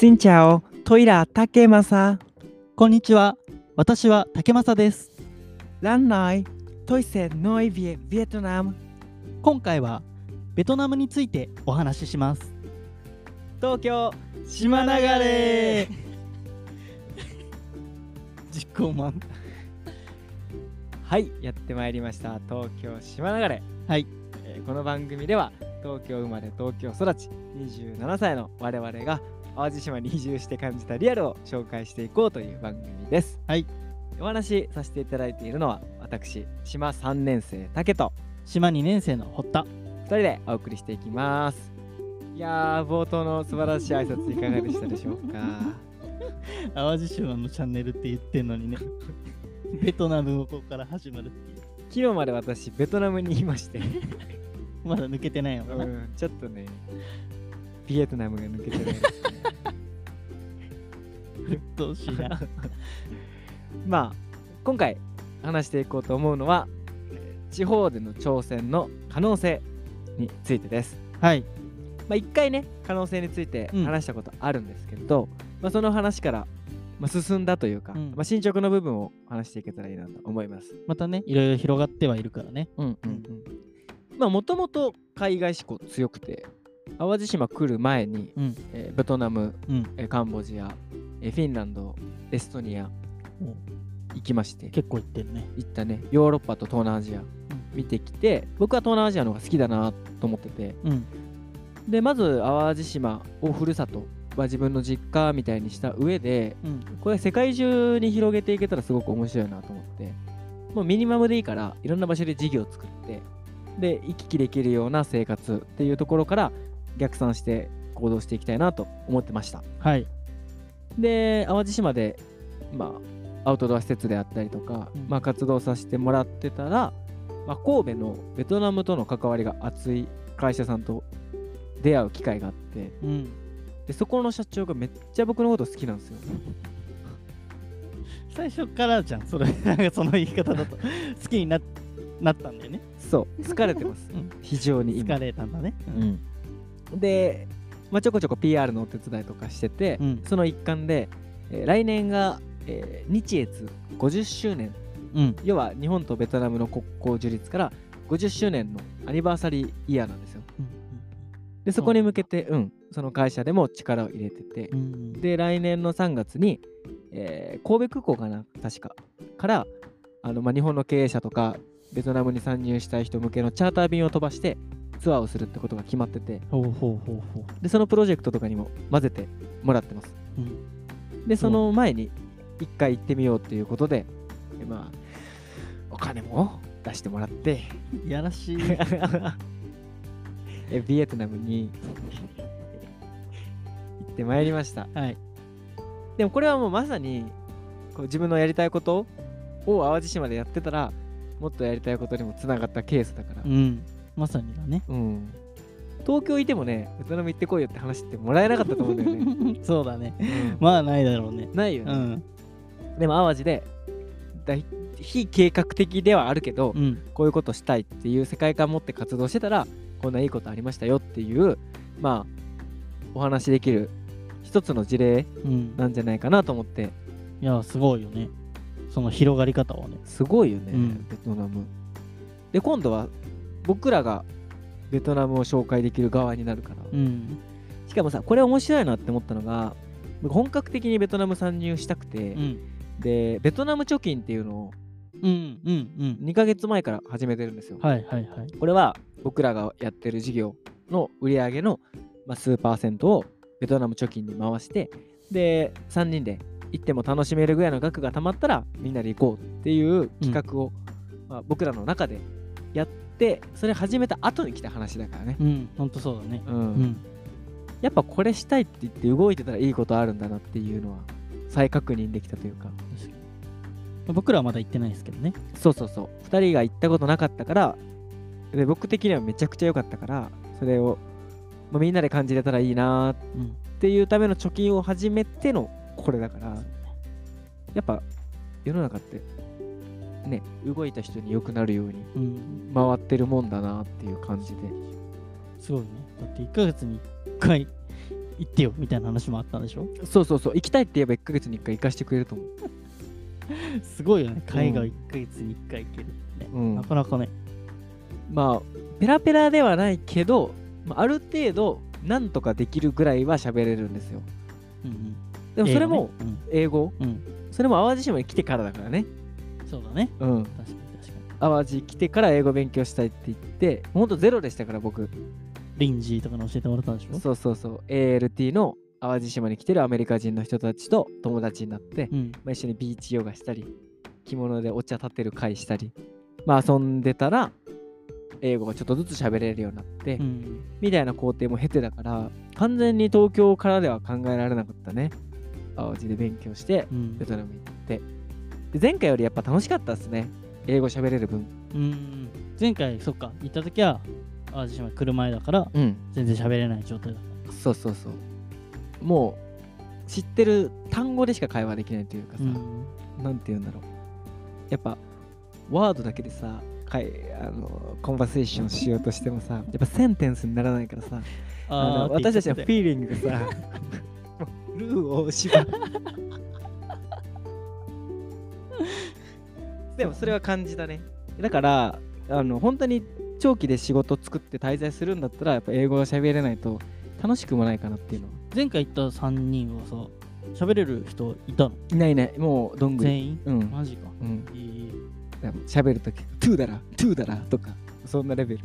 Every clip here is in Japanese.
Xin chào, tôi là Takemasa. こんにちは。私は竹正です。Lần này, tôi sẽ nói về Việt Nam. 今回はベトナムについてお話しします。東京島流れ実行マン。はい、やってまいりました。東京島流れ。はい、えーこの番組では東京生まれ東京育ち27歳の我々が淡路島に移住して感じたリアルを紹介していこうという番組です。はい。お話しさせていただいているのは私、島3年生竹と島2年生の堀田。2人でお送りしていきます。いやー、冒頭の素晴らしい挨拶いかがでしたでしょうか 淡路島のチャンネルって言ってんのにね。ベトナムのここから始まるっていう。昨日まで私、ベトナムにいまして、まだ抜けてないのかな。うん、ちょっとね、ビエトナムが抜けてないですね。鬱陶しいな。まあ今回話していこうと思うのはえー地方での挑戦の可能性についてです。はい。まあ一回ね可能性についてうん話したことあるんですけど、まあその話から、まあ、進んだというか、うんまあ、進捗の部分を話していけたらいいなと思います。またね、いろいろ広がってはいるからね。うんうんうん。まあもともと海外志向強くて淡路島来る前に、うん。えーベトナム、うん。えーカンボジア、えーフィンランドエストニアお行きまして結構行ってるね。行ったねヨーロッパと東南アジア見てきて僕は東南アジアの方が好きだなと思っててうん。でまず淡路島をふるさとは自分の実家みたいにした上でうん。これ世界中に広げていけたらすごく面白いなと思ってもうミニマムでいいからいろんな場所で事業を作ってで行き来できるような生活っていうところから逆算して行動していきたいなと思ってましたはい。で淡路島でまあアウトドア施設であったりとか、うん。まあ、活動させてもらってたら、まあ、神戸のベトナムとの関わりが熱い会社さんと出会う機会があってうん。でそこの社長がめっちゃ僕のこと好きなんですよ。最初からじゃん。それ、なんかその言い方だと。好きにななったんだよね。そう。疲れてます。うん。非常に今。疲れたんだね。うん、で、まあ、ちょこちょこ PR のお手伝いとかしてて、うんその一環で、えー来年が、えー日越50周年うん。要は日本とベトナムの国交樹立から50周年のアニバーサリーイヤーなんですよ。でそこに向けて、うん、その会社でも力を入れてて、うん。で来年の3月に、えー神戸空港かな？確かからあの、まあ、日本の経営者とかベトナムに参入したい人向けのチャーター便を飛ばしてツアーをするってことが決まっててほうほうほうほう。でそのプロジェクトとかにも混ぜてもらってます。うん。でその前に一回行ってみようっていうことで、でまあお金も出してもらっていやらしい。えビエトナムに行ってまいりましたはい。でもこれはもうまさにこう自分のやりたいことを淡路島でやってたらもっとやりたいことにもつながったケースだからうん。まさにだね。うん東京いてもねベトナム行ってこいよって話ってもらえなかったと思うんだよね、そうだね。うんまあないだろうね。ないよね、うん。でも淡路で大非計画的ではあるけど、うん。こういうことしたいっていう世界観持って活動してたらこんないいことありましたよっていうまあお話しできる一つの事例うん。なんじゃないかなと思っていや、すごいよね。その広がり方はね。すごいよね、うんベトナムで今度は僕らがベトナムを紹介できる側になるから、うん。しかもさこれ面白いなって思ったのが僕本格的にベトナム参入したくて、うん。でベトナム貯金っていうのをうん。うん。うん。2ヶ月前から始めてるんですよ、はいはいはい。これは僕らがやってる事業の売り上げの、まあ、数パーセントをベトナム貯金に回してで3人で行っても楽しめるぐらいの額が貯まったらみんなで行こうっていう企画を、まあ、僕らの中でやってそれ始めた後に来た話だからね、うん。ほんとそうだね。うんうん。やっぱこれしたいって言って動いてたらいいことあるんだなっていうのは再確認できたというか僕らはまだ行ってないですけどね。そうそうそう2人が行ったことなかったからで僕的にはめちゃくちゃ良かったからそれを、まあ、みんなで感じれたらいいなっうん。ていうための貯金を始めてのこれだからやっぱ世の中ってね動いた人に良くなるようにうん。回ってるもんだなっていう感じで。すごいね。だって1ヶ月に1回行ってよみたいな話もあったんでしょ？そうそうそう。行きたいって言えば1ヶ月に1回行かしてくれると思う。すごいよね。海外1ヶ月に1回行けるってね、うん。なかなかね。まあペラペラではないけど、まあ、ある程度なんとかできるぐらいは喋れるんですよ。うんうん。でもそれも英語ね。うん、それも淡路島に来てからだからねそうだね。うん。確かに確かに。淡路来てから英語勉強したいって言ってほんとゼロでしたから僕。リンジーとかに教えてもらったんでしょ？そうそうそう。ALT の淡路島に来てるアメリカ人の人たちと友達になって、うん。まあ、一緒にビーチヨガしたり着物でお茶立てる会したりまあ遊んでたら英語がちょっとずつ喋れるようになって、うん。みたいな工程も経てだから完全に東京からでは考えられなかったね。淡路で勉強してうん。ベトナムに行ってで前回よりやっぱ楽しかったですね。英語喋れる分。うん。前回そっか。行った時は淡路島車前だからうん。全然喋れない状態だっそうそうそう。もう知ってる単語でしか会話できないというかた、さ、なんて言うんだろう。やっぱワードだけでさかいあのコンバセーションしようとしてもさやっぱセンテンスにならないからさあのあー私たちのフィーリングがさ もうルー大芝でもそれは感じだね。だからあの本当に長期で仕事作って滞在するんだったらやっぱ英語が喋れないと楽しくもないかなっていうの。は前回行った3人はさ喋れる人いたの？いないいない。もうどんぐり。全員？うん。マジか。うん。えー。でも喋るとき、トゥーだら、トゥーだらとか、そんなレベル。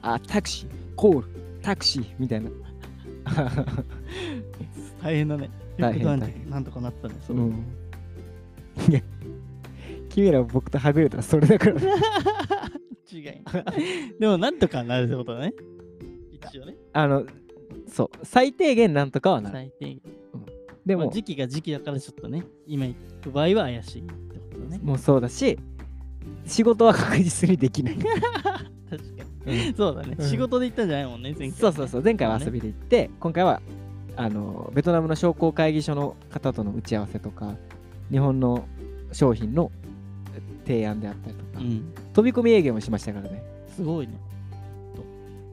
あ、タクシー、コール、タクシーみたいな。大変だね。大変よくなんとかなったねそれ、うん。君ら僕とはぐれたらそれだから。違い でもなんとかなるってことだね。一応ね。あの、そう、最低限なんとかはなる。最低限。でも、まあ時期が時期だからちょっとね。今行く場合は怪しいってことだね。もうそうだし、仕事は確実にできない。確かに。そうだね、うん。仕事で行ったんじゃないもんね前回そうそうそう、前回は遊びで行って、今回は、あの、ベトナムの商工会議所の方との打ち合わせとか、日本の商品の提案であったりとか、うん飛び込み営業もしましたからね。すごいね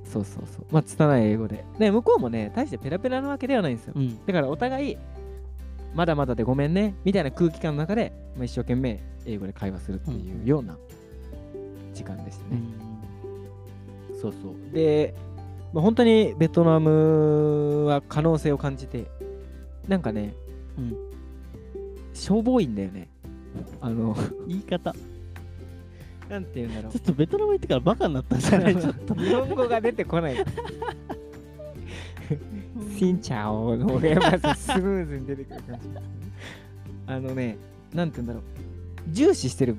そうそうそう。まあ、拙い英語で。で、向こうもね、大してペラペラなわけではないんですよ。うんだからお互い、まだまだでごめんね、みたいな空気感の中で、まあ、一生懸命英語で会話するっていうような時間でしたね。うんそうそう。で、まあ、本当にベトナムは可能性を感じて、なんかね、うんしょぼいんだよね。あの、言い方なんて言うんだろうちょ。っとベトナム行ってからバカになったんじゃない？ちょっと日本語が出てこない。シンチャオの方がまずスムーズに出てくる感じ。あのね、なんて言うんだろう。重視してる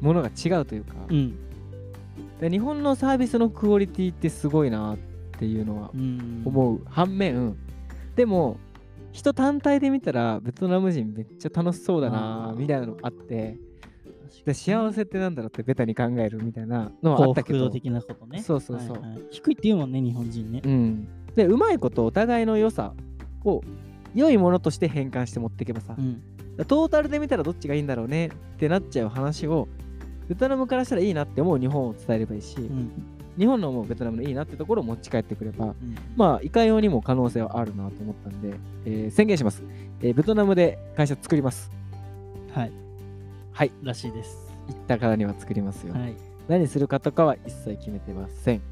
ものが違うというか、うんで日本のサービスのクオリティってすごいなっていうのはうん思う反面、でも、人単体で見たらベトナム人めっちゃ楽しそうだなみたいなのあって、で幸せってなんだろうってベタに考えるみたいなのはあ幸ったけど、的なことね。そうそうそう。はいはい。低いって言うもんね日本人ね。うん。で、うまいことお互いの良さを良いものとして変換して持っていけばさ、うん。トータルで見たらどっちがいいんだろうねってなっちゃう話を、ベトナムからしたらいいなって思う日本を伝えればいいし、うん日本の思うベトナムのいいなってところを持ち帰ってくれば、うんまあ、いかようにも可能性はあるなと思ったんで、えー宣言します、えーベトナムで会社作ります。はいはい。らしいです行ったからには作りますよ。はい何するかとかは一切決めてません。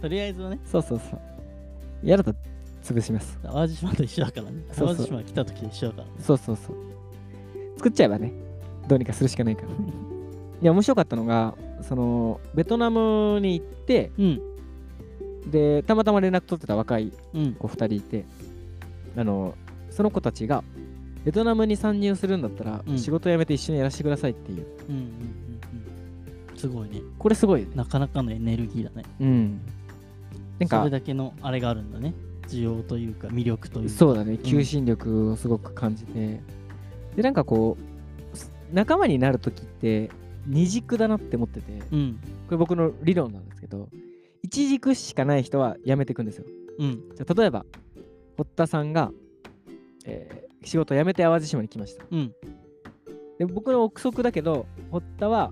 とりあえずはねそうそうそう。やると潰します。淡路島と一緒だからね淡路島来た時と一緒だからねそうそうそう。作っちゃえばね、どうにかするしかないから。いや、面白かったのが、その、ベトナムに行って、うん。で、たまたま連絡取ってた若いうん。子2人いて、あの、その子たちが、ベトナムに参入するんだったら、うん。仕事辞めて一緒にやらせてくださいっていう。うんうんうんうん。すごいね。これすごい。なかなかのエネルギーだね。うん。なんかそれ、だけのあれがあるんだね。需要というか魅力というか。そうだね、求心力をすごく感じて、で、なんかこう、す仲間になるときって、二軸だなって思ってて、うん。これ僕の理論なんですけど、一軸しかない人は辞めていくんですよ。うん。じゃあ例えば、堀田さんが、えー仕事を辞めて淡路島に来ました。うん。で僕の憶測だけど、堀田は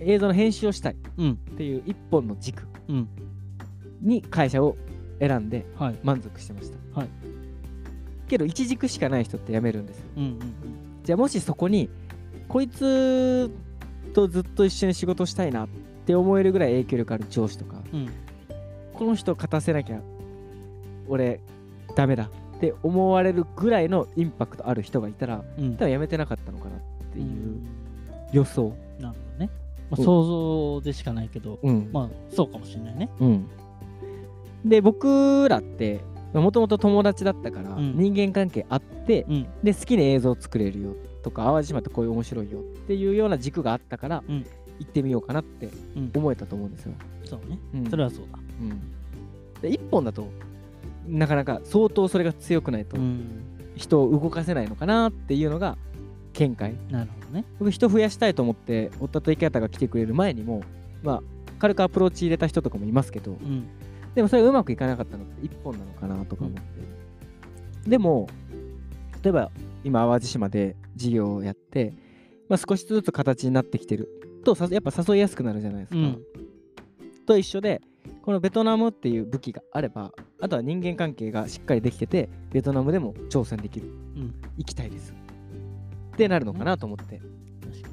映像の編集をしたいっうん。ていう一本の軸うん。に会社を選んではい。満足してました。はい。けど一軸しかない人って辞めるんですよ。うんうん。じゃあもしそこにこいつとずっと一緒に仕事したいなって思えるぐらい影響力ある上司とか。うん。うんこの人勝たせなきゃ俺ダメだって思われるぐらいのインパクトある人がいたらうん。多分辞めてなかったのかなっていううん。予想。なるほどね、まあ、うん。想像でしかないけど、うん。まあそうかもしれないね。うん。で僕らってもともと友達だったからうん。人間関係あって、うん。で好きな映像作れるよとか淡路島ってこういう面白いよっていうような軸があったから、うん。行ってみようかなってうん。思えたと思うんですよ。そうね。うん。それはそうだ。うん、で1本だとなかなか相当それが強くないとうん。人を動かせないのかなっていうのが見解。なるほどね。僕人増やしたいと思って夫と生き方が来てくれる前にもまあ軽くアプローチ入れた人とかもいますけどうん。でもそれがうまくいかなかったのって1本なのかなとか思って、でも例えば今淡路島で事業をやって、まあ、少しずつ形になってきてる。とさやっぱ誘いやすくなるじゃないですか、うん。と一緒でこのベトナムっていう武器があればあとは人間関係がしっかりできててベトナムでも挑戦できる。うん。行きたいです。ってなるのかなと思って、確か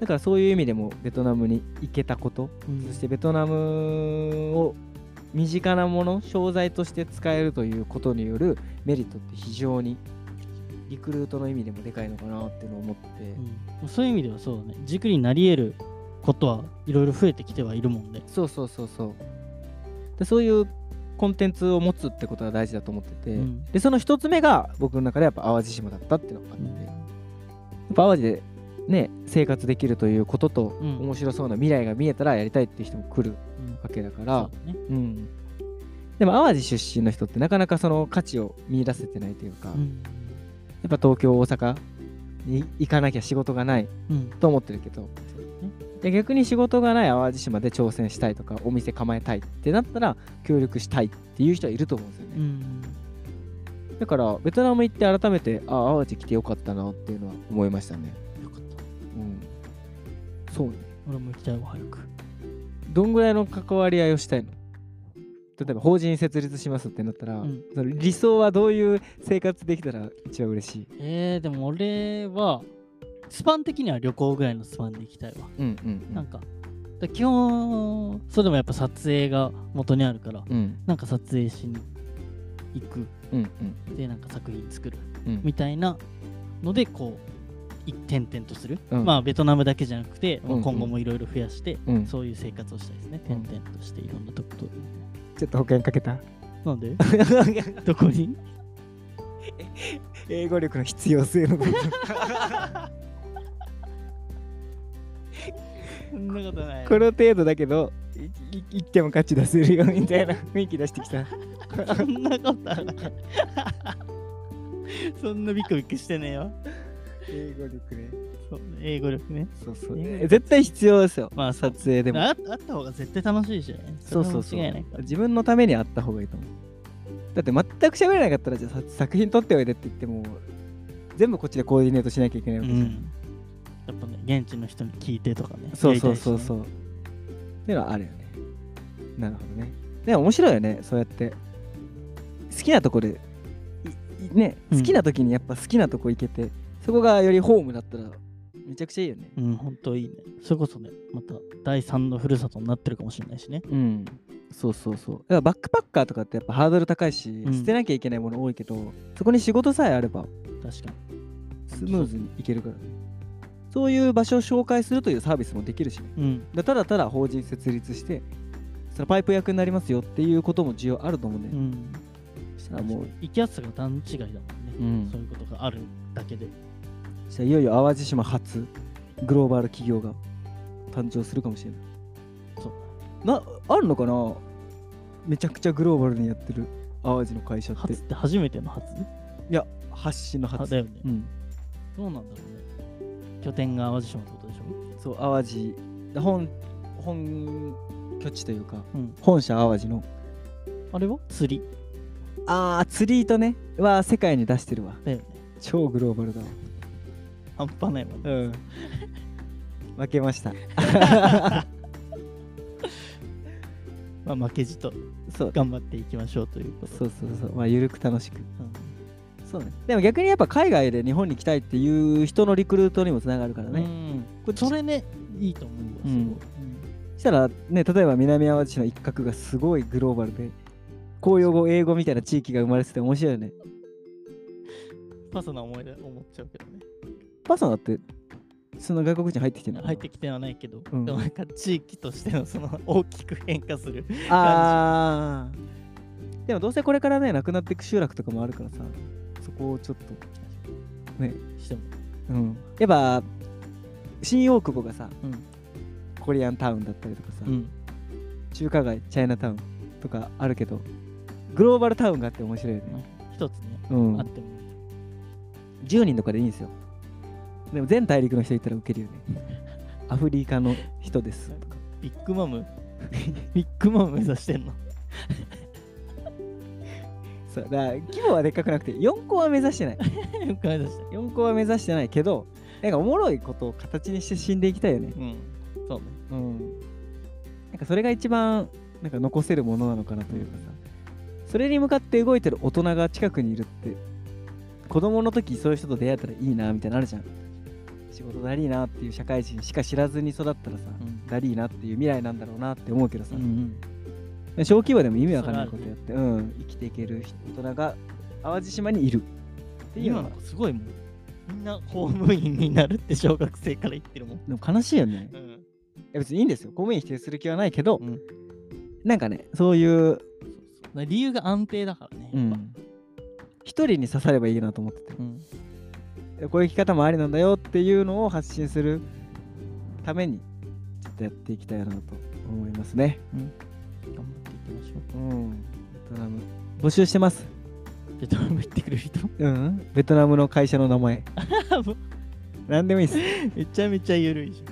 だからそういう意味でもベトナムに行けたこと、にそしてベトナムを身近なもの商材として使えるということによるメリットって非常にリクルートの意味でもでかいのかなっていうのを思って、うん。そういう意味ではそうだね。軸になり得ることはいろいろ増えてきてはいるもんねそうそうそうそう。でそういうコンテンツを持つってことが大事だと思ってて、うん。でその一つ目が僕の中でやっぱ淡路島だったっていうのがあって、うん。やっぱ淡路でね生活できるということと、うん。面白そうな未来が見えたらやりたいっていう人も来るうん。わけだかそうらだね。うん。でも淡路出身の人ってなかなかその価値を見出せてないというか、やうんっぱ東京大阪に行かなきゃ仕事がないうん。と思ってるけど。で逆に仕事がない淡路島で挑戦したいとかお店構えたいってなったら協力したいっていう人はいると思うんですよね、うん。だからベトナム行って改めてああ淡路来てよかったなっていうのは思いましたね。よかった。うん。そうね。俺も行きたいわ早く。どんぐらいの関わり合いをしたいの？例えば法人設立しますってなったら、うん。その理想はどういう生活できたら一番嬉しい？えー、でも俺はスパン的には旅行ぐらいのスパンで行きたいわ。うんうんなんか。だ基本それでもやっぱ撮影が元にあるからうん。なんか撮影しに行く。うんうん。でなんか作品作る。うん。みたいなのでこう一点々とする、うん。まあベトナムだけじゃなくて、まあうんうん。今後もいろいろ増やして、うん。そういう生活をしたいですね。うん。点々としていろんなとことちょっと保険かけた。なんで？どこに？英語力の必要性の部分そんなことない。この程度だけどいっても価値出せるよみたいな 雰囲気出してきた。そんなことはない。そんなビクビクしてねえよ英語力ね。そう英語力ね。そうそう。絶対必要ですよ。まあ撮影でも。ああった方が絶対楽しいしねそうそうそう。れは間違いないから。自分のためにあった方がいいと思う。だって全く喋れなかったらじゃあさ作品撮っておいでって言っても全部こっちでコーディネートしなきゃいけないわけじゃん、うん。やっぱね現地の人に聞いてとかね。そうそうそうう。そうっていうのはあるよね。なるほどね。でも面白いよねそうやって。好きなとこでいいねうん。好きな時にやっぱ好きなとこ行けて、そこがよりホームだったらめちゃくちゃいいよね。うん本当いいね。それこそねまた第三のふるさとになってるかもしれないしね。うん。そうそうそう。だからバックパッカーとかってやっぱハードル高いし、うん。捨てなきゃいけないもの多いけどそこに仕事さえあれば確かスムーズにいけるからそういう場所を紹介するというサービスもできるしね。にうん。だただただ法人設立してそのパイプ役になりますよっていうことも需要あると思うんだよ、うん。そしたらもう行きやすさが段違いだもんね、うん。そういうことがあるだけで。そしたらいよいよ淡路島初グローバル企業が誕生するかもしれない。そう。なあるのかな？めちゃくちゃグローバルにやってる淡路の会社って。初って初めての初？いや発信の初。あだよね、うん。どうなんだろうね。拠点が淡路島ってことでしょ？そう淡路で本本拠地というかうん。本社淡路の。あれは？釣り？あー釣り糸ね。は世界に出してるわ。だよね。超グローバルだわ半端ないわねうん。負けました。まあ、負けじとそう。頑張っていきましょうということ。そうそうそう。まあゆるく楽しく。うん。そうね。でも逆にやっぱ海外で日本に来たいっていう人のリクルートにもつながるからね、うん。これそれねいいと思うわすごい、うん。したらね例えば南淡路市の一角がすごいグローバルで公用語英語みたいな地域が生まれてて面白いよね。パソな思いで思っちゃうけどねパソナってその外国人入ってきてない入ってきてはないけど、うん。でもなんか地域としてのその 大きく変化するあー。でもどうせこれからねなくなっていく集落とかもあるからさそこをちょっとね。しても、うん。やっぱ新大久保がさうん。コリアンタウンだったりとかさ、うん、中華街チャイナタウンとかあるけどグローバルタウンがあって面白いよね、一つね、うん。あっても10人とかでいいんですよでも全大陸の人いたらウケるよね。アフリカの人です。とかビッグマム？ビッグマム目指してんの？そうだから規模はでっかくなくて4個は目指してない。よく目指して。4個は目指してないけどなんかおもろいことを形にして死んでいきたいよね。うん。そうね。うん。なんかそれが一番なんか残せるものなのかなというかさ。それに向かって動いてる大人が近くにいるって子供の時そういう人と出会えたらいいなみたいなのあるじゃん仕事だりーなっていう社会人しか知らずに育ったらさ、うん。だりーなっていう未来なんだろうなって思うけどさ、うん小規模でも意味わかんないことやって、うん、生きていける大人が淡路島にいる。っていう今のすごいもんみんな公務員になるって小学生から言ってるもん、でも悲しいよね。うん。いや別にいいんですよ。公務員否定する気はないけど、うん。なんかねそういう理由が安定だからねうやっぱ、ん。一人に刺さればいいなと思ってて。うんこういう生き方もありなんだよっていうのを発信するためにちょっとやっていきたいなと思いますね。頑張っていきましょう。ん。ベトナム。募集してます。うベトナム行ってくれる人？うん。ベトナムの会社の名前。何でもいいです。めちゃめちゃ緩いじ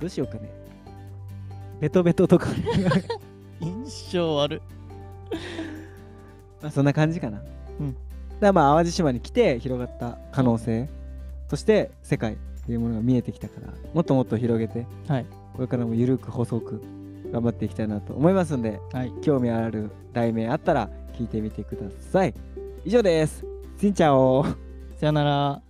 どうしようかね。ベトベトとか。ゃ ん印象悪。いまあそんな感じかな。うんだまあ淡路島に来て広がった可能性として世界っていうものが見えてきたからもっともっと広げてはい。これからもゆるく細く頑張っていきたいなと思いますんではい。興味ある題名あったら聞いてみてください。以上です。しんちゃおさよなら